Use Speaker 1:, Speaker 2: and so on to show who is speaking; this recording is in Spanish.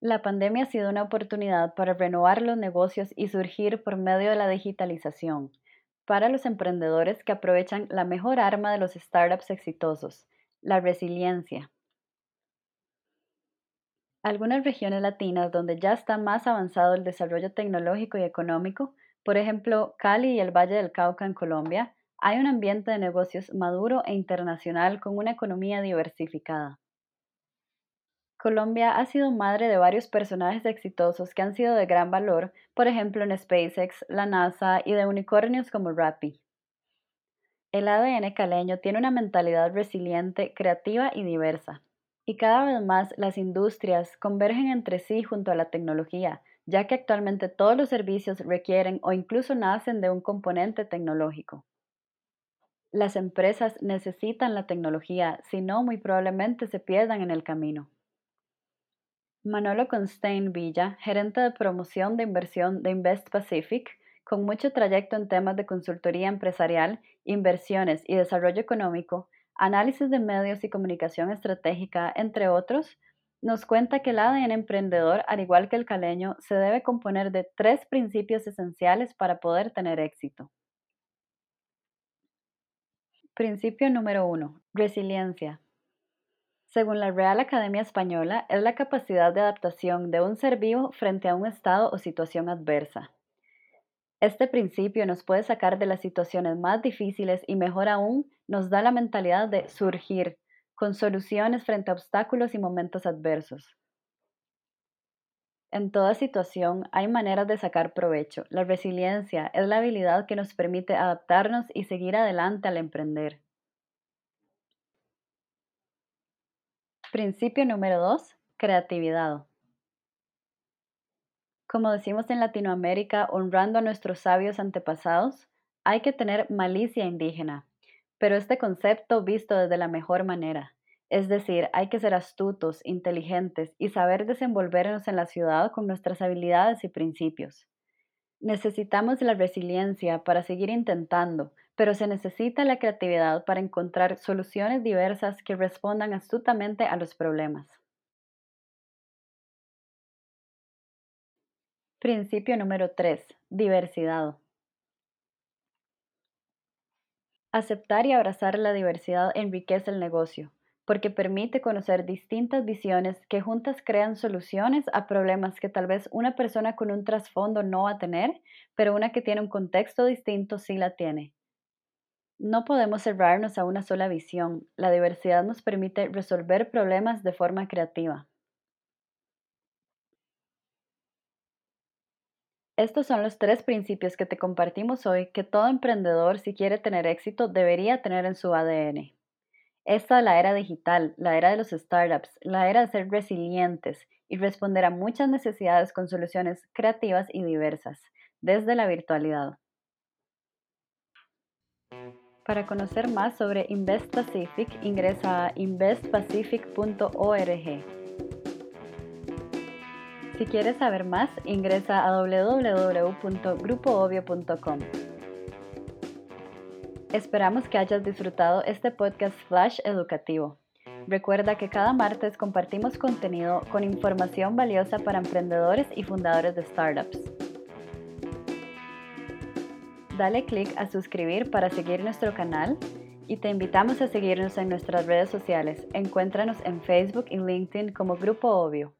Speaker 1: La pandemia ha sido una oportunidad para renovar los negocios y surgir por medio de la digitalización, para los emprendedores que aprovechan la mejor arma de los startups exitosos, la resiliencia. Algunas regiones latinas donde ya está más avanzado el desarrollo tecnológico y económico, por ejemplo Cali y el Valle del Cauca en Colombia, hay un ambiente de negocios maduro e internacional con una economía diversificada. Colombia ha sido madre de varios personajes exitosos que han sido de gran valor, por ejemplo en SpaceX, la NASA y de unicornios como Rappi. El ADN caleño tiene una mentalidad resiliente, creativa y diversa. Y cada vez más las industrias convergen entre sí junto a la tecnología, ya que actualmente todos los servicios requieren o incluso nacen de un componente tecnológico. Las empresas necesitan la tecnología, si no, muy probablemente se pierdan en el camino. Manolo Constein Villa, gerente de promoción de inversión de Invest Pacific, con mucho trayecto en temas de consultoría empresarial, inversiones y desarrollo económico, análisis de medios y comunicación estratégica, entre otros, nos cuenta que el ADN emprendedor, al igual que el caleño, se debe componer de tres principios esenciales para poder tener éxito. Principio número uno, resiliencia. Según la Real Academia Española, es la capacidad de adaptación de un ser vivo frente a un estado o situación adversa. Este principio nos puede sacar de las situaciones más difíciles y mejor aún nos da la mentalidad de surgir con soluciones frente a obstáculos y momentos adversos. En toda situación hay maneras de sacar provecho. La resiliencia es la habilidad que nos permite adaptarnos y seguir adelante al emprender. Principio número 2. Creatividad. Como decimos en Latinoamérica, honrando a nuestros sabios antepasados, hay que tener malicia indígena, pero este concepto visto desde la mejor manera. Es decir, hay que ser astutos, inteligentes y saber desenvolvernos en la ciudad con nuestras habilidades y principios. Necesitamos la resiliencia para seguir intentando, pero se necesita la creatividad para encontrar soluciones diversas que respondan astutamente a los problemas. Principio número 3. Diversidad. Aceptar y abrazar la diversidad enriquece el negocio, porque permite conocer distintas visiones que juntas crean soluciones a problemas que tal vez una persona con un trasfondo no va a tener, pero una que tiene un contexto distinto sí la tiene. No podemos cerrarnos a una sola visión. La diversidad nos permite resolver problemas de forma creativa. Estos son los tres principios que te compartimos hoy que todo emprendedor, si quiere tener éxito, debería tener en su ADN. Esta es la era digital, la era de los startups, la era de ser resilientes y responder a muchas necesidades con soluciones creativas y diversas, desde la virtualidad. Para conocer más sobre Invest Pacific, ingresa a investpacific.org. Si quieres saber más, ingresa a www.grupoobvio.com. Esperamos que hayas disfrutado este podcast flash educativo. Recuerda que cada martes compartimos contenido con información valiosa para emprendedores y fundadores de startups. Dale clic a suscribir para seguir nuestro canal y te invitamos a seguirnos en nuestras redes sociales. Encuéntranos en Facebook y LinkedIn como Grupo Obvio.